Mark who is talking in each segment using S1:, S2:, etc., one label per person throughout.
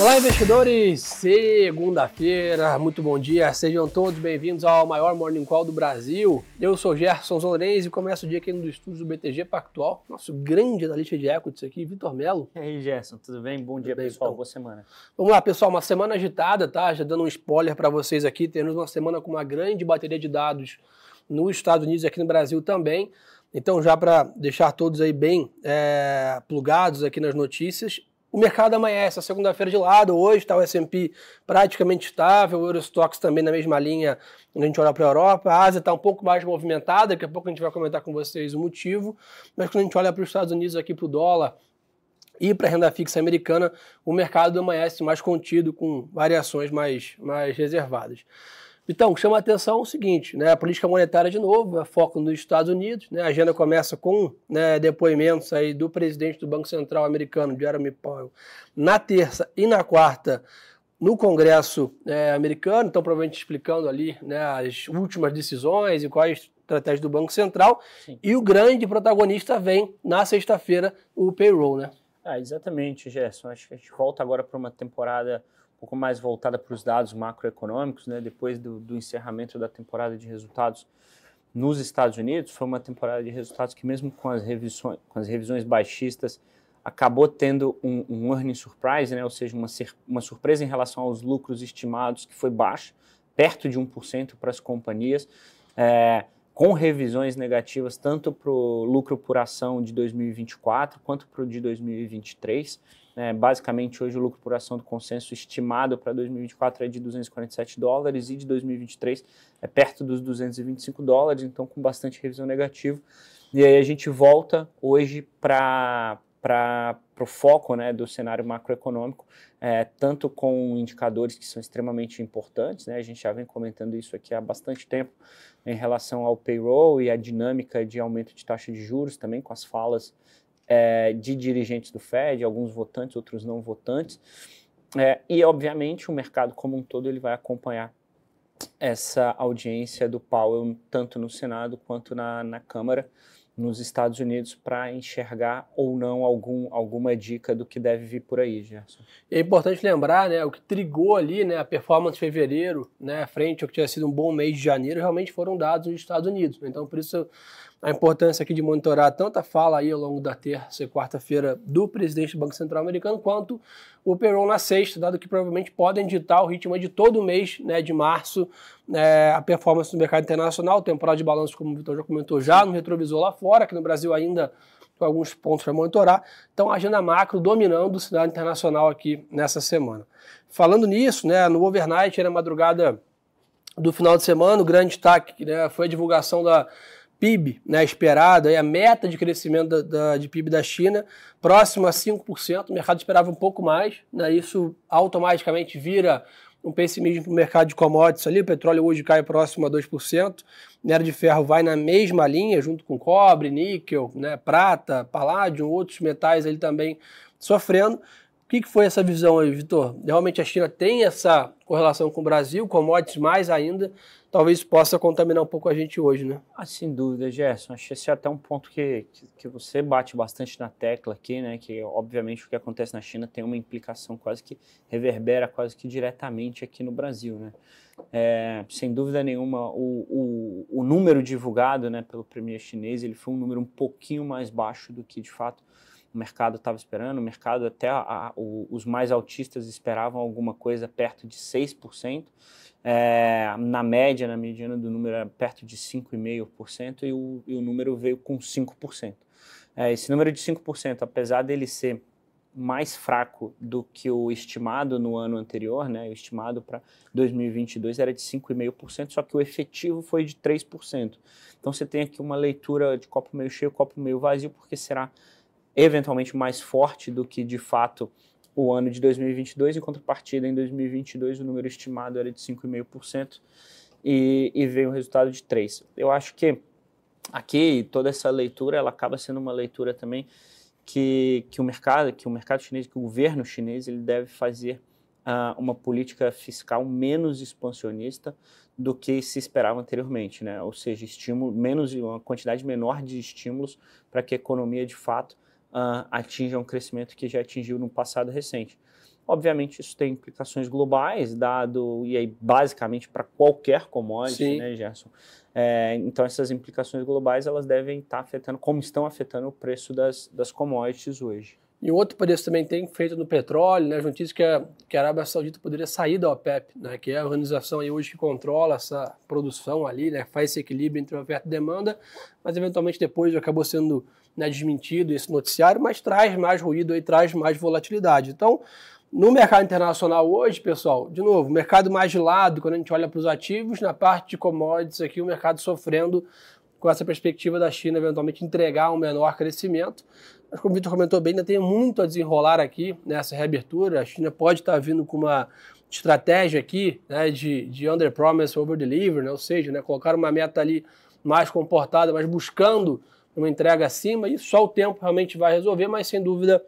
S1: Olá, investidores! Segunda-feira, muito bom dia, sejam todos bem-vindos ao maior Morning Call do Brasil. Eu sou Gerson Zolenz e começo o dia aqui no estúdio do BTG Pactual, nosso grande analista de equities aqui, Vitor Melo.
S2: E aí, Gerson, tudo bem? Bom dia, bem, pessoal, então. boa semana.
S1: Vamos lá, pessoal, uma semana agitada, tá? Já dando um spoiler para vocês aqui, temos uma semana com uma grande bateria de dados nos Estados Unidos e aqui no Brasil também. Então, já para deixar todos aí bem é, plugados aqui nas notícias, o mercado amanhece, a segunda-feira de lado, hoje está o S&P praticamente estável, o Eurostox também na mesma linha, quando a gente olha para a Europa, a Ásia está um pouco mais movimentada, daqui a pouco a gente vai comentar com vocês o motivo, mas quando a gente olha para os Estados Unidos aqui para o dólar e para a renda fixa americana, o mercado amanhece mais contido, com variações mais, mais reservadas. Então, chama a atenção o seguinte, né, a política monetária de novo, é foco nos Estados Unidos, né, a agenda começa com né, depoimentos aí do presidente do Banco Central americano, Jeremy Powell, na terça e na quarta no Congresso é, americano, então provavelmente explicando ali né, as últimas decisões e quais estratégias do Banco Central, Sim. e o grande protagonista vem na sexta-feira, o payroll, né?
S2: Ah, exatamente, Gerson, acho que a gente volta agora para uma temporada pouco mais voltada para os dados macroeconômicos, né? depois do, do, encerramento da temporada de resultados nos Estados Unidos, foi uma temporada de resultados que mesmo com as revisões, com as revisões baixistas, acabou tendo um, um earning surprise, né? ou seja, uma, uma surpresa em relação aos lucros estimados que foi baixa, perto de 1% para as companhias, é, com revisões negativas tanto para o lucro por ação de 2024 quanto para o de 2023. É, basicamente, hoje o lucro por ação do consenso estimado para 2024 é de 247 dólares e de 2023 é perto dos 225 dólares, então com bastante revisão negativa. E aí a gente volta hoje para para o foco né, do cenário macroeconômico, é, tanto com indicadores que são extremamente importantes, né, a gente já vem comentando isso aqui há bastante tempo, em relação ao payroll e a dinâmica de aumento de taxa de juros também, com as falas é, de dirigentes do Fed, alguns votantes, outros não votantes. É, e, obviamente, o mercado como um todo ele vai acompanhar essa audiência do Powell, tanto no Senado quanto na, na Câmara nos Estados Unidos para enxergar ou não algum, alguma dica do que deve vir por aí, Gerson.
S1: É importante lembrar, né, o que trigou ali, né, a performance de fevereiro, né, frente ao que tinha sido um bom mês de janeiro, realmente foram dados nos Estados Unidos. Então, por isso a importância aqui de monitorar tanto a fala aí ao longo da terça e quarta-feira do presidente do Banco Central americano, quanto o payroll na sexta, dado que provavelmente podem ditar o ritmo de todo o mês né, de março, é, a performance do mercado internacional, temporada de balanço, como o Vitor já comentou, já no retrovisor lá fora, aqui no Brasil ainda com alguns pontos para monitorar. Então, a agenda macro dominando o cenário internacional aqui nessa semana. Falando nisso, né, no overnight, na madrugada do final de semana, o grande destaque né, foi a divulgação da PIB né, esperado, aí a meta de crescimento da, da, de PIB da China, próximo a 5%, o mercado esperava um pouco mais, né, isso automaticamente vira um pessimismo para o mercado de commodities ali, o petróleo hoje cai próximo a 2%, minério de ferro vai na mesma linha, junto com cobre, níquel, né, prata, paládio, outros metais ali também sofrendo. Que, que foi essa visão aí, Vitor? Realmente a China tem essa correlação com o Brasil, commodities mais ainda, talvez possa contaminar um pouco a gente hoje, né?
S2: Ah, sem dúvida, Gerson. Acho que esse é até um ponto que, que, que, você bate bastante na tecla aqui, né? Que obviamente o que acontece na China tem uma implicação quase que reverbera quase que diretamente aqui no Brasil, né? É, sem dúvida nenhuma, o, o, o número divulgado né, pelo premier chinês ele foi um número um pouquinho mais baixo do que de fato o mercado estava esperando. O mercado, até a, a, o, os mais altistas esperavam alguma coisa perto de 6%. É, na média, na mediana do número era perto de 5,5% e o, e o número veio com 5%. É, esse número de 5%, apesar dele ser mais fraco do que o estimado no ano anterior, né? O estimado para 2022 era de 5,5%, só que o efetivo foi de 3%. Então você tem aqui uma leitura de copo meio cheio, copo meio vazio, porque será eventualmente mais forte do que de fato o ano de 2022, em contrapartida, em 2022 o número estimado era de 5,5% e, e veio um resultado de 3%. Eu acho que aqui toda essa leitura ela acaba sendo uma leitura também que, que o mercado, que o mercado chinês, que o governo chinês ele deve fazer uh, uma política fiscal menos expansionista do que se esperava anteriormente, né? Ou seja, estímulo menos uma quantidade menor de estímulos para que a economia de fato uh, atinja um crescimento que já atingiu no passado recente. Obviamente, isso tem implicações globais, dado, e aí basicamente para qualquer commodity, Sim. né, Gerson? É, então, essas implicações globais elas devem estar afetando, como estão afetando o preço das, das commodities hoje.
S1: E outro preço também tem feito no petróleo, né? As notícias que a, que a Arábia Saudita poderia sair da OPEP, né? Que é a organização aí hoje que controla essa produção ali, né? Faz esse equilíbrio entre oferta e demanda, mas eventualmente depois acabou sendo né, desmentido esse noticiário, mas traz mais ruído e traz mais volatilidade. Então, no mercado internacional hoje, pessoal, de novo, mercado mais de lado, quando a gente olha para os ativos, na parte de commodities aqui, o mercado sofrendo com essa perspectiva da China eventualmente entregar um menor crescimento. Mas como o Vitor comentou bem, ainda tem muito a desenrolar aqui nessa reabertura. A China pode estar vindo com uma estratégia aqui né, de, de under promise, over deliver, né, ou seja, né, colocar uma meta ali mais comportada, mas buscando uma entrega acima, e só o tempo realmente vai resolver, mas sem dúvida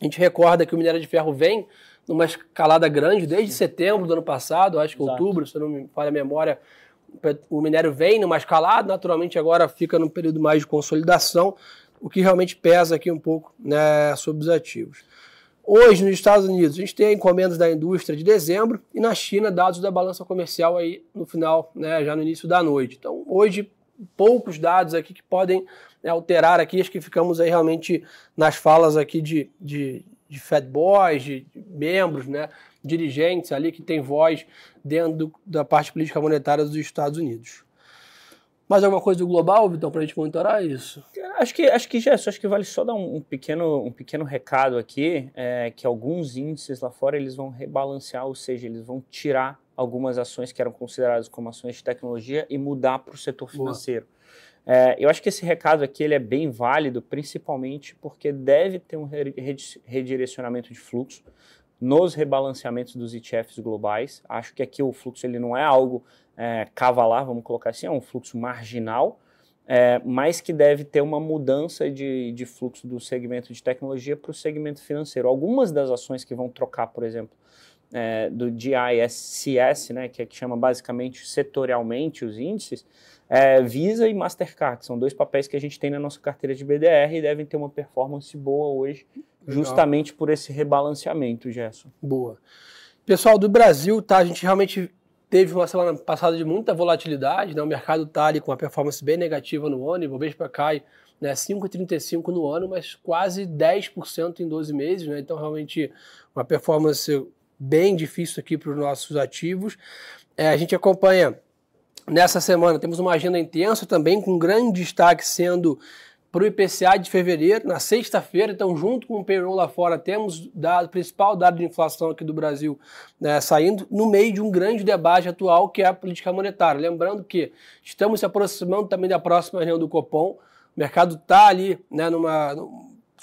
S1: a gente recorda que o minério de ferro vem numa escalada grande desde setembro do ano passado, acho que Exato. outubro, se não me falha a memória, o minério vem numa escalada, naturalmente agora fica num período mais de consolidação, o que realmente pesa aqui um pouco né, sobre os ativos. Hoje, nos Estados Unidos, a gente tem encomendas da indústria de dezembro e na China, dados da balança comercial aí no final, né, já no início da noite. Então, hoje, poucos dados aqui que podem né, alterar aqui, acho que ficamos aí realmente nas falas aqui de, de, de Fed Boys, de, de membros, né, dirigentes ali que têm voz dentro do, da parte política monetária dos Estados Unidos. Mais alguma coisa do global, Vitão, para a gente monitorar isso?
S2: Acho que, acho que, Gerson, acho que vale só dar um, um pequeno, um pequeno recado aqui, é, que alguns índices lá fora eles vão rebalancear, ou seja, eles vão tirar algumas ações que eram consideradas como ações de tecnologia e mudar para o setor financeiro. É, eu acho que esse recado aqui ele é bem válido, principalmente porque deve ter um redirecionamento de fluxo nos rebalanceamentos dos ETFs globais. Acho que aqui o fluxo ele não é algo é, cavalar, vamos colocar assim, é um fluxo marginal, é, mas que deve ter uma mudança de, de fluxo do segmento de tecnologia para o segmento financeiro. Algumas das ações que vão trocar, por exemplo, é, do DISCS, né, que, é, que chama basicamente setorialmente os índices, é, Visa e Mastercard, que são dois papéis que a gente tem na nossa carteira de BDR e devem ter uma performance boa hoje, Legal. justamente por esse rebalanceamento, Gerson.
S1: Boa. Pessoal do Brasil, tá? A gente realmente teve uma semana passada de muita volatilidade, né? O mercado está ali com uma performance bem negativa no ano, e o para cai né, 5,35 no ano, mas quase 10% em 12 meses, né? Então, realmente, uma performance bem difícil aqui para os nossos ativos. É, a gente acompanha nessa semana, temos uma agenda intensa também, com grande destaque sendo para o IPCA de fevereiro, na sexta-feira, então junto com o payroll lá fora, temos o principal dado de inflação aqui do Brasil né, saindo no meio de um grande debate atual que é a política monetária. Lembrando que estamos se aproximando também da próxima reunião do Copom, o mercado está ali né, numa,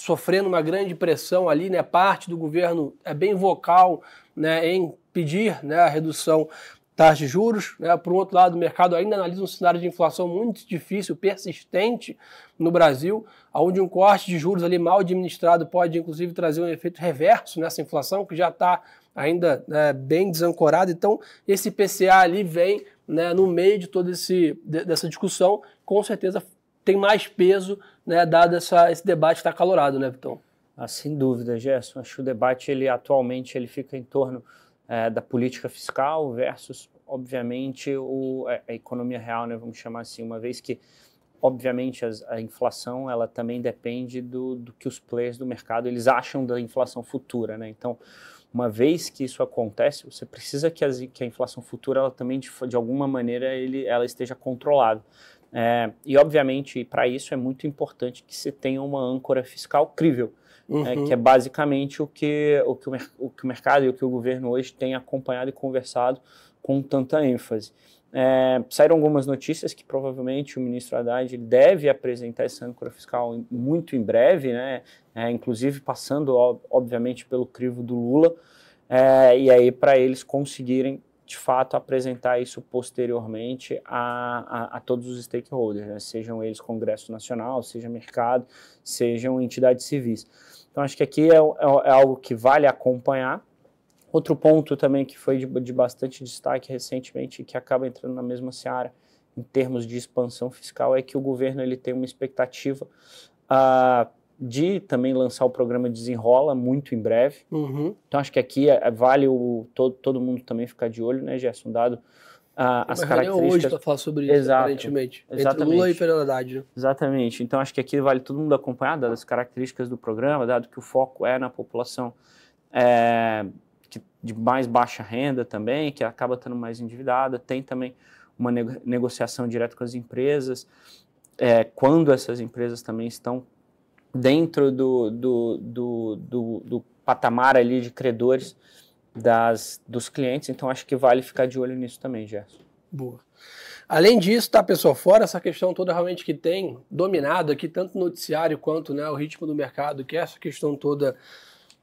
S1: sofrendo uma grande pressão ali, né, parte do governo é bem vocal né, em pedir né, a redução taxa de juros. Né? Por outro lado, o mercado ainda analisa um cenário de inflação muito difícil, persistente no Brasil, onde um corte de juros ali mal administrado pode, inclusive, trazer um efeito reverso nessa inflação, que já está ainda né, bem desancorada. Então, esse PCA ali vem né, no meio de toda esse, dessa discussão, com certeza tem mais peso, né, dado essa, esse debate está acalorado, né, Vitão?
S2: Ah, sem dúvida, Gerson. Acho que o debate, ele atualmente, ele fica em torno é, da política fiscal versus, obviamente, o, a, a, economia real, né, vamos chamar assim, uma vez que, obviamente, as, a inflação ela também depende do, do que os players do mercado eles acham da inflação futura, né? Então, uma vez que isso acontece, você precisa que, as, que a inflação futura ela também de, de alguma maneira ele, ela esteja controlada. É, e obviamente para isso é muito importante que se tenha uma âncora fiscal crível uhum. é, que é basicamente o que, o, que o, o, que o mercado e o que o governo hoje tem acompanhado e conversado com tanta ênfase. É, saíram algumas notícias que provavelmente o ministro Haddad deve apresentar essa âncora fiscal muito em breve, né? É, inclusive passando, obviamente, pelo crivo do Lula, é, e aí para eles conseguirem de fato apresentar isso posteriormente a, a, a todos os stakeholders, né? sejam eles Congresso Nacional, seja mercado, sejam entidades civis. Então, acho que aqui é, é, é, algo que vale acompanhar. Outro ponto também que foi de, de bastante destaque recentemente e que acaba entrando na mesma seara em termos de expansão fiscal é que o governo ele tem uma expectativa uh, de também lançar o programa Desenrola muito em breve.
S1: Uhum.
S2: Então acho que aqui é, vale o, todo, todo mundo também ficar de olho, né, Gerson? Dado ah, as características.
S1: hoje para falar sobre isso,
S2: Exato.
S1: aparentemente.
S2: Exatamente.
S1: Entre Lula e Fernando Haddad. Né?
S2: Exatamente. Então acho que aqui vale todo mundo acompanhar, dadas as características do programa, dado que o foco é na população é, que, de mais baixa renda também, que acaba estando mais endividada. Tem também uma nego negociação direta com as empresas, é, quando essas empresas também estão dentro do, do, do, do, do patamar ali de credores das, dos clientes, então acho que vale ficar de olho nisso também, Gerson.
S1: Boa. Além disso, tá, pessoal, fora essa questão toda realmente que tem dominado aqui, tanto no noticiário quanto né, o ritmo do mercado, que é essa questão toda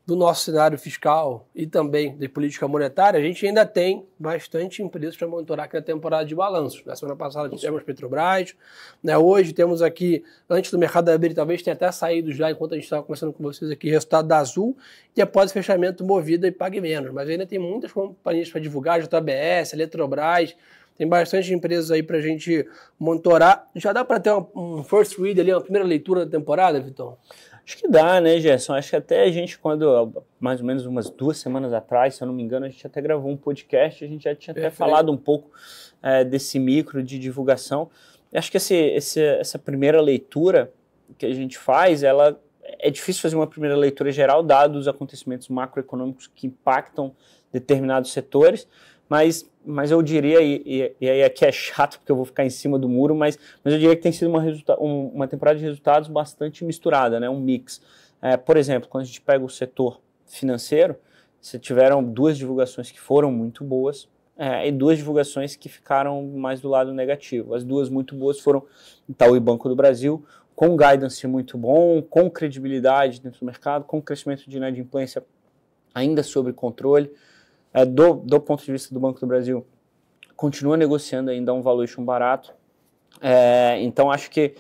S1: do nosso cenário fiscal e também de política monetária, a gente ainda tem bastante empresas para monitorar aqui na temporada de balanços. Na semana passada tivemos Petrobras, né? hoje temos aqui, antes do mercado abrir, talvez tenha até saído já, enquanto a gente estava conversando com vocês aqui, resultado da Azul, e após o fechamento Movida e Pague Menos. Mas ainda tem muitas companhias para divulgar, JBS, Eletrobras, tem bastante empresas aí para a gente monitorar. Já dá para ter um first read ali, uma primeira leitura da temporada, Vitor?
S2: Acho que dá, né, Gerson? Acho que até a gente, quando, mais ou menos umas duas semanas atrás, se eu não me engano, a gente até gravou um podcast, a gente já tinha Perfeito. até falado um pouco é, desse micro de divulgação. Acho que esse, esse, essa primeira leitura que a gente faz, ela é difícil fazer uma primeira leitura geral, dados os acontecimentos macroeconômicos que impactam determinados setores, mas mas eu diria, e, e, aí aqui é chato porque eu vou ficar em cima do muro, mas, mas eu diria que tem sido uma, um, uma temporada de resultados bastante misturada, né, um mix. É, por exemplo, quando a gente pega o setor financeiro, você tiveram duas divulgações que foram muito boas é, e duas divulgações que ficaram mais do lado negativo. As duas muito boas foram Itaú e Banco do Brasil, com guidance muito bom, com credibilidade dentro do mercado, com crescimento de inadimplência ainda sob controle é, do, do ponto de vista do Banco do Brasil, continua negociando ainda um valuation barato. É, então, acho que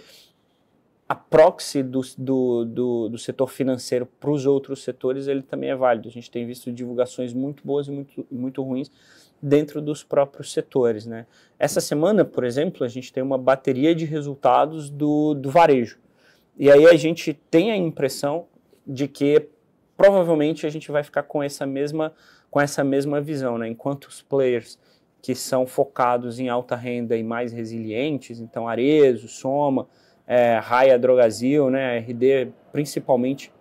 S2: a proxy do, do, do, do setor financeiro para os outros setores, ele também é válido. A gente tem visto divulgações muito boas e muito, muito ruins dentro dos próprios setores. Né? Essa semana, por exemplo, a gente tem uma bateria de resultados do, do varejo. E aí a gente tem a impressão de que provavelmente a gente vai ficar com essa mesma com essa mesma visão, né? Enquanto os players que são focados em alta renda e mais resilientes, então Arezo, Soma, é, Raia Drogazil, né? RD principalmente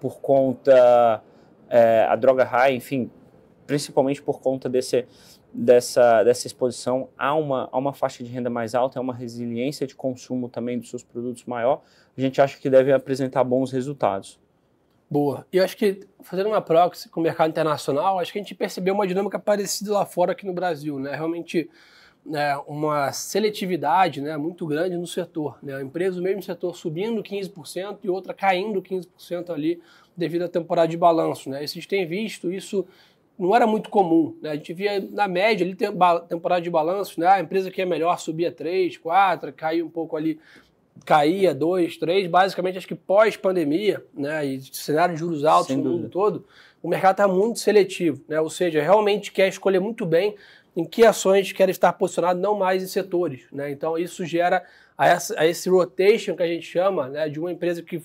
S2: por conta é, a droga Raia, enfim, principalmente por conta desse, dessa, dessa exposição a uma, a uma faixa de renda mais alta, a uma resiliência de consumo também dos seus produtos maior, a gente acha que deve apresentar bons resultados.
S1: Boa. E eu acho que, fazendo uma proxy com o mercado internacional, acho que a gente percebeu uma dinâmica parecida lá fora aqui no Brasil, né? Realmente né, uma seletividade né, muito grande no setor. Né? A empresa do mesmo setor subindo 15% e outra caindo 15% ali devido à temporada de balanço. Né? E vocês têm visto isso não era muito comum. Né? A gente via, na média, ali, temporada de balanço, né? a empresa que é melhor subia 3, 4, caiu um pouco ali caía 2, 3, basicamente acho que pós-pandemia, né, e cenário de juros altos Sem no dúvida. mundo todo, o mercado está muito seletivo, né, ou seja, realmente quer escolher muito bem em que ações quer estar posicionado, não mais em setores. Né, então isso gera a, essa, a esse rotation que a gente chama, né, de uma empresa que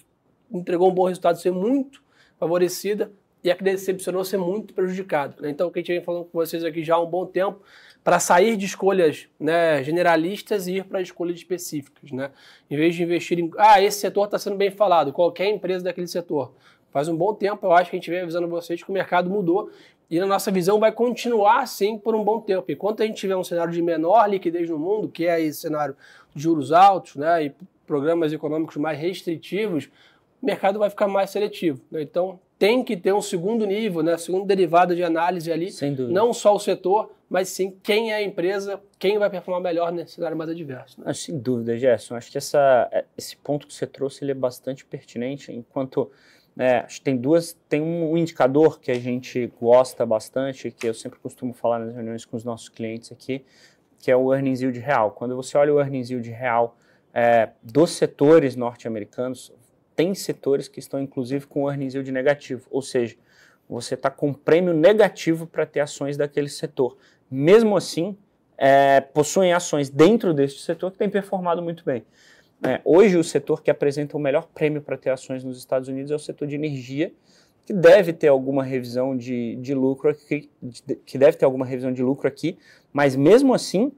S1: entregou um bom resultado ser muito favorecida e a que decepcionou ser muito prejudicada. Né? Então o que a gente vem falando com vocês aqui já há um bom tempo, para sair de escolhas né, generalistas e ir para escolhas específicas. Né? Em vez de investir em. Ah, esse setor está sendo bem falado, qualquer empresa daquele setor. Faz um bom tempo, eu acho que a gente vem avisando vocês que o mercado mudou e na nossa visão vai continuar assim por um bom tempo. Enquanto a gente tiver um cenário de menor liquidez no mundo, que é esse cenário de juros altos né, e programas econômicos mais restritivos, o mercado vai ficar mais seletivo. Né? Então, tem que ter um segundo nível, né, segundo derivado de análise ali, não só o setor, mas sim quem é a empresa, quem vai performar melhor nesse cenário mais adverso.
S2: Né? sem dúvida, Gerson. Acho que essa, esse ponto que você trouxe ele é bastante pertinente, enquanto é, tem duas, tem um indicador que a gente gosta bastante, que eu sempre costumo falar nas reuniões com os nossos clientes aqui, que é o earnings yield real. Quando você olha o earnings yield real é, dos setores norte-americanos, tem setores que estão inclusive com earnings yield negativo, ou seja, você está com prêmio negativo para ter ações daquele setor. Mesmo assim, é, possuem ações dentro deste setor que têm performado muito bem. É, hoje, o setor que apresenta o melhor prêmio para ter ações nos Estados Unidos é o setor de energia, que deve ter alguma revisão de, de lucro aqui, que deve ter alguma revisão de lucro aqui, mas mesmo assim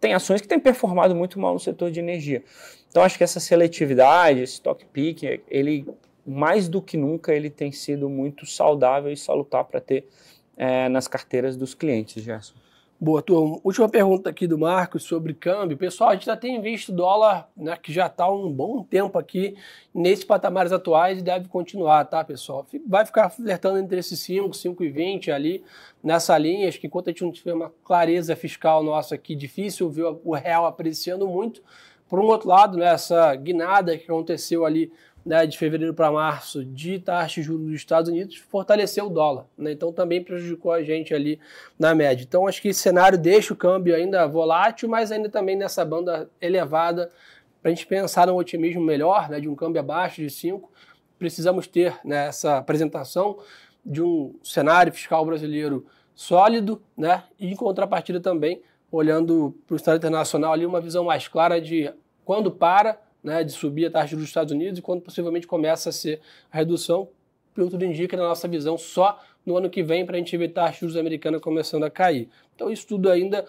S2: tem ações que têm performado muito mal no setor de energia. Então acho que essa seletividade, esse stock pick, ele mais do que nunca ele tem sido muito saudável e salutar para ter é, nas carteiras dos clientes, Gerson.
S1: Boa, turma. Última pergunta aqui do Marcos sobre câmbio. Pessoal, a gente já tem visto dólar, né, que já está um bom tempo aqui nesses patamares atuais e deve continuar, tá, pessoal? Vai ficar flertando entre esses 5, 5,20 ali, nessa linha. Acho que enquanto a gente não tiver uma clareza fiscal nossa aqui, difícil ver o real apreciando muito. Por um outro lado, né, essa guinada que aconteceu ali né, de fevereiro para março de taxa de juros dos Estados Unidos fortaleceu o dólar. Né? Então também prejudicou a gente ali na média. Então acho que esse cenário deixa o câmbio ainda volátil, mas ainda também nessa banda elevada para a gente pensar num otimismo melhor, né, de um câmbio abaixo de 5. Precisamos ter né, apresentação de um cenário fiscal brasileiro sólido, né, e em contrapartida também, olhando para o estado internacional ali, uma visão mais clara de quando para né, de subir a taxa de juros dos Estados Unidos e quando possivelmente começa a ser a redução, pelo tudo indica, na nossa visão, só no ano que vem para a gente ver a taxa de juros americana começando a cair. Então isso tudo ainda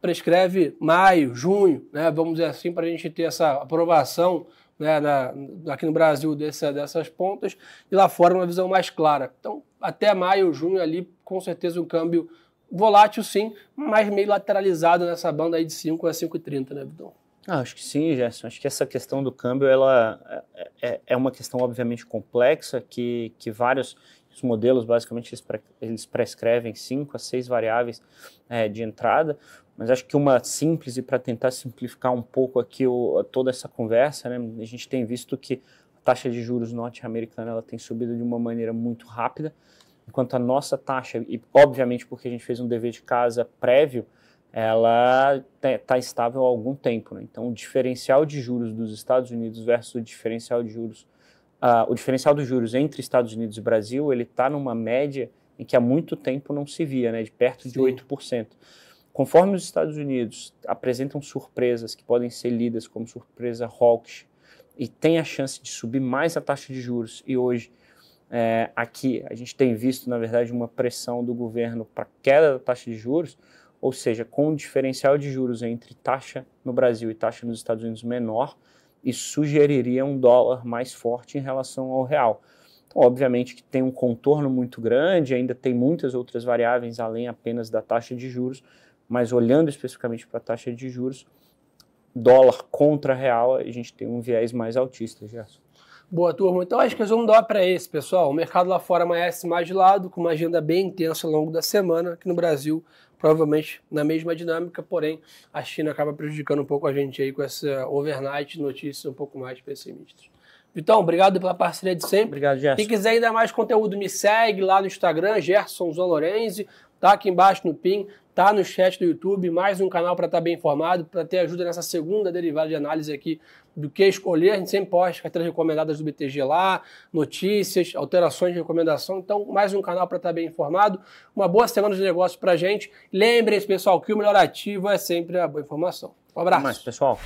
S1: prescreve maio, junho, né, vamos dizer assim, para a gente ter essa aprovação né, na, aqui no Brasil dessa, dessas pontas e lá fora uma visão mais clara. Então, até maio, junho ali, com certeza um câmbio volátil sim, mas meio lateralizado nessa banda aí de 5 a 5,30, né, Vidão?
S2: Ah, acho que sim, Gerson. Acho que essa questão do câmbio ela é, é, é uma questão obviamente complexa que, que vários os modelos basicamente eles, pre, eles prescrevem cinco a seis variáveis é, de entrada, mas acho que uma simples e para tentar simplificar um pouco aqui o, toda essa conversa, né, a gente tem visto que a taxa de juros norte-americana tem subido de uma maneira muito rápida, enquanto a nossa taxa e obviamente porque a gente fez um dever de casa prévio ela está estável há algum tempo. Né? Então, o diferencial de juros dos Estados Unidos versus o diferencial de juros, uh, o diferencial dos juros entre Estados Unidos e Brasil, ele está numa média em que há muito tempo não se via, né? de perto Sim. de 8%. Conforme os Estados Unidos apresentam surpresas que podem ser lidas como surpresa hawkish e tem a chance de subir mais a taxa de juros, e hoje é, aqui a gente tem visto, na verdade, uma pressão do governo para queda da taxa de juros, ou seja, com um diferencial de juros entre taxa no Brasil e taxa nos Estados Unidos menor, isso sugeriria um dólar mais forte em relação ao real. Então, obviamente que tem um contorno muito grande, ainda tem muitas outras variáveis além apenas da taxa de juros, mas olhando especificamente para a taxa de juros, dólar contra real, a gente tem um viés mais altista, Gerson.
S1: Boa, turma. Então acho que vamos dar para esse, pessoal. O mercado lá fora amanhece mais de lado, com uma agenda bem intensa ao longo da semana. Aqui no Brasil, provavelmente na mesma dinâmica, porém a China acaba prejudicando um pouco a gente aí com essa overnight notícias um pouco mais pessimistas. Vitão, obrigado pela parceria de sempre.
S2: Obrigado, Gerson.
S1: Quem quiser ainda mais conteúdo, me segue lá no Instagram, Gerson Zolorenzi, tá aqui embaixo no PIN, tá no chat do YouTube, mais um canal para estar tá bem informado, para ter ajuda nessa segunda derivada de análise aqui do que escolher. A gente sempre posta carteiras recomendadas do BTG lá, notícias, alterações de recomendação. Então, mais um canal para estar bem informado. Uma boa semana de negócios para gente. Lembrem-se, pessoal, que o melhor ativo é sempre a boa informação. Um abraço. Até
S2: mais, pessoal.